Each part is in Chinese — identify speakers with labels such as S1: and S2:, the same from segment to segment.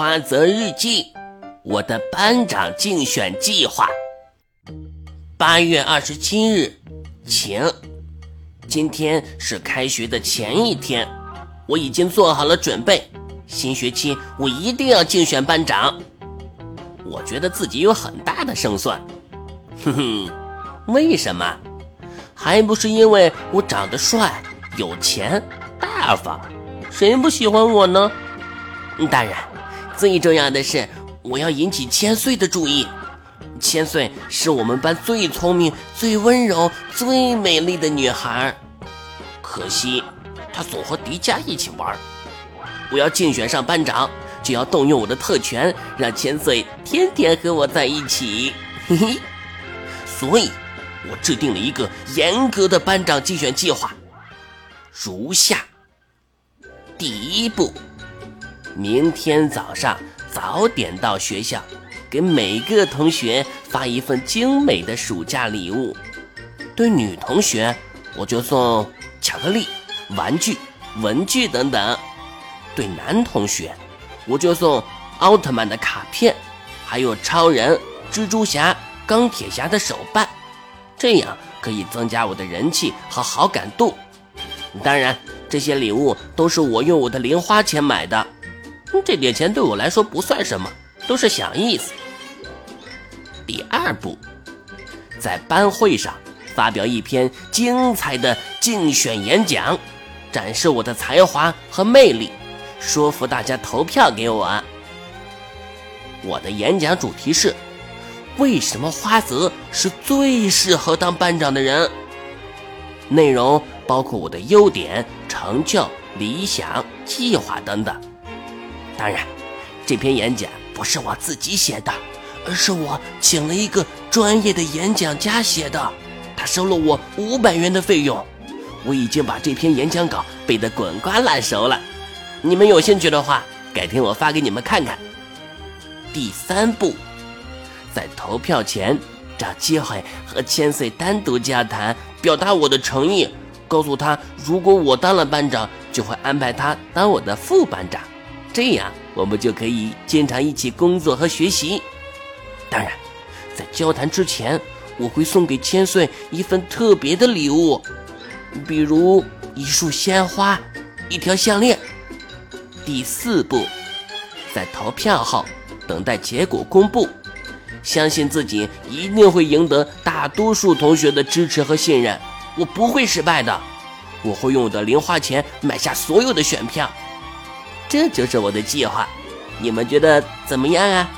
S1: 花泽日记，我的班长竞选计划。八月二十七日，晴。今天是开学的前一天，我已经做好了准备。新学期我一定要竞选班长。我觉得自己有很大的胜算。哼哼，为什么？还不是因为我长得帅、有钱、大方，谁不喜欢我呢？当然。最重要的是，我要引起千岁的注意。千岁是我们班最聪明、最温柔、最美丽的女孩，可惜她总和迪迦一起玩。我要竞选上班长，就要动用我的特权，让千岁天天和我在一起。嘿嘿，所以，我制定了一个严格的班长竞选计划，如下：第一步。明天早上早点到学校，给每个同学发一份精美的暑假礼物。对女同学，我就送巧克力、玩具、文具等等；对男同学，我就送奥特曼的卡片，还有超人、蜘蛛侠、钢铁侠的手办。这样可以增加我的人气和好感度。当然，这些礼物都是我用我的零花钱买的。这点钱对我来说不算什么，都是小意思。第二步，在班会上发表一篇精彩的竞选演讲，展示我的才华和魅力，说服大家投票给我。我的演讲主题是：为什么花泽是最适合当班长的人？内容包括我的优点、成就、理想、计划等等。当然，这篇演讲不是我自己写的，而是我请了一个专业的演讲家写的，他收了我五百元的费用。我已经把这篇演讲稿背得滚瓜烂熟了。你们有兴趣的话，改天我发给你们看看。第三步，在投票前找机会和千岁单独交谈，表达我的诚意，告诉他如果我当了班长，就会安排他当我的副班长。这样，我们就可以经常一起工作和学习。当然，在交谈之前，我会送给千岁一份特别的礼物，比如一束鲜花、一条项链。第四步，在投票后等待结果公布，相信自己一定会赢得大多数同学的支持和信任。我不会失败的，我会用我的零花钱买下所有的选票。这就是我的计划，你们觉得怎么样啊？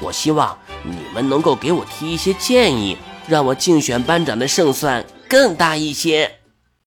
S1: 我希望你们能够给我提一些建议，让我竞选班长的胜算更大一些。